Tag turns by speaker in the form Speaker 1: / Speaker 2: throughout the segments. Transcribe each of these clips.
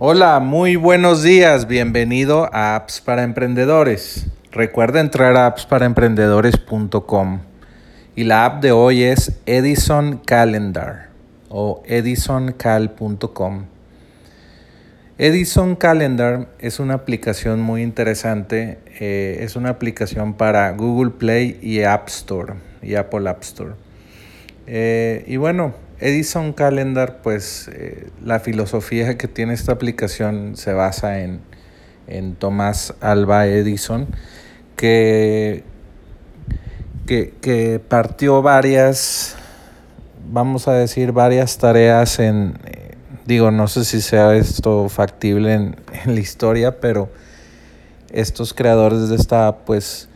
Speaker 1: Hola, muy buenos días. Bienvenido a Apps para Emprendedores. Recuerda entrar a appsparaemprendedores.com y la app de hoy es Edison Calendar o edisoncal.com. Edison Calendar es una aplicación muy interesante. Eh, es una aplicación para Google Play y App Store y Apple App Store. Eh, y bueno, Edison Calendar, pues eh, la filosofía que tiene esta aplicación se basa en, en Tomás Alba Edison, que, que, partió varias, vamos a decir, varias tareas en, eh, digo, no sé si sea esto factible en, en la historia, pero estos creadores de esta, pues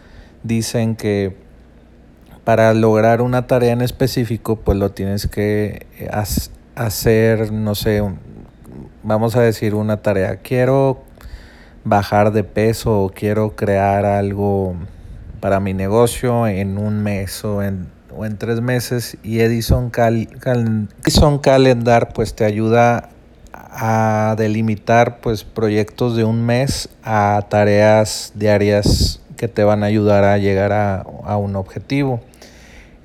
Speaker 1: dicen que para lograr una tarea en específico, pues lo tienes que eh, hacer, no sé, vamos a decir una tarea. Quiero bajar de peso o quiero crear algo para mi negocio en un mes o en, o en tres meses y Edison, Cal, Edison Calendar pues te ayuda a delimitar pues proyectos de un mes a tareas diarias que te van a ayudar a llegar a, a un objetivo.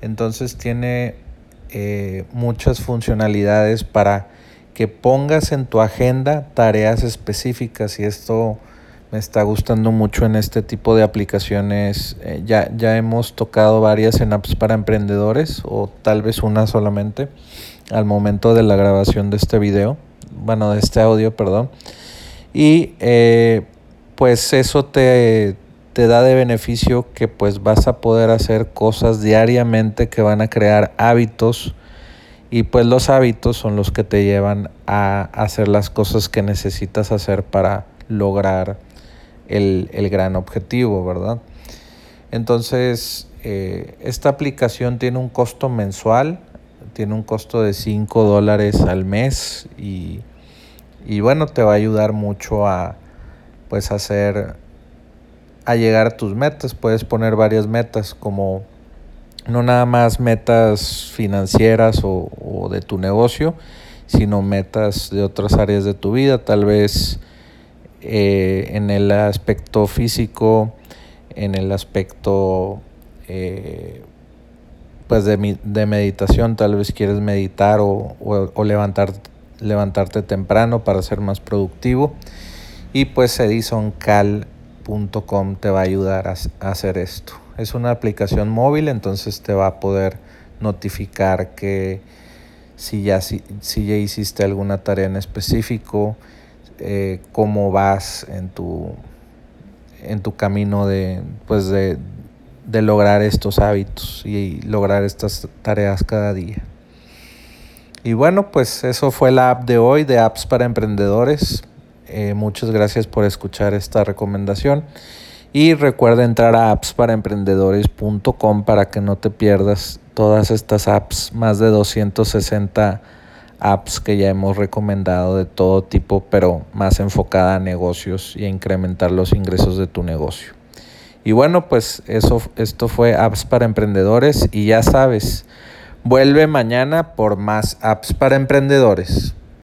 Speaker 1: Entonces tiene eh, muchas funcionalidades para que pongas en tu agenda tareas específicas y esto me está gustando mucho en este tipo de aplicaciones. Eh, ya, ya hemos tocado varias en apps para emprendedores o tal vez una solamente al momento de la grabación de este video, bueno, de este audio, perdón. Y eh, pues eso te, te da de beneficio que pues vas a poder hacer cosas diariamente que van a crear hábitos y pues los hábitos son los que te llevan a hacer las cosas que necesitas hacer para lograr el, gran objetivo, ¿verdad? Entonces, eh, esta aplicación tiene un costo mensual, tiene un costo de 5 dólares al mes y, y bueno, te va a ayudar mucho a pues hacer a llegar a tus metas. Puedes poner varias metas como no nada más metas financieras o, de tu negocio, sino metas de otras áreas de tu vida, tal vez eh, en el aspecto físico, en el aspecto eh, pues de, meditación, tal vez quieres meditar o, o levantar, levantarte temprano para ser más productivo. Y pues Edison Cal te va a ayudar a, hacer esto. Es una aplicación móvil, entonces te va a poder notificar que si ya, si, ya hiciste alguna tarea en específico, eh, cómo vas en tu, en tu camino de, pues de, de lograr estos hábitos y lograr estas tareas cada día. Y bueno, pues eso fue la app de hoy de apps para emprendedores. Eh, muchas gracias por escuchar esta recomendación. Y recuerda entrar a appsparaemprendedores.com para que no te pierdas todas estas apps, más de 260 apps que ya hemos recomendado de todo tipo, pero más enfocada a negocios y a incrementar los ingresos de tu negocio. Y bueno, pues eso, esto fue Apps para Emprendedores y ya sabes, vuelve mañana por más apps para emprendedores.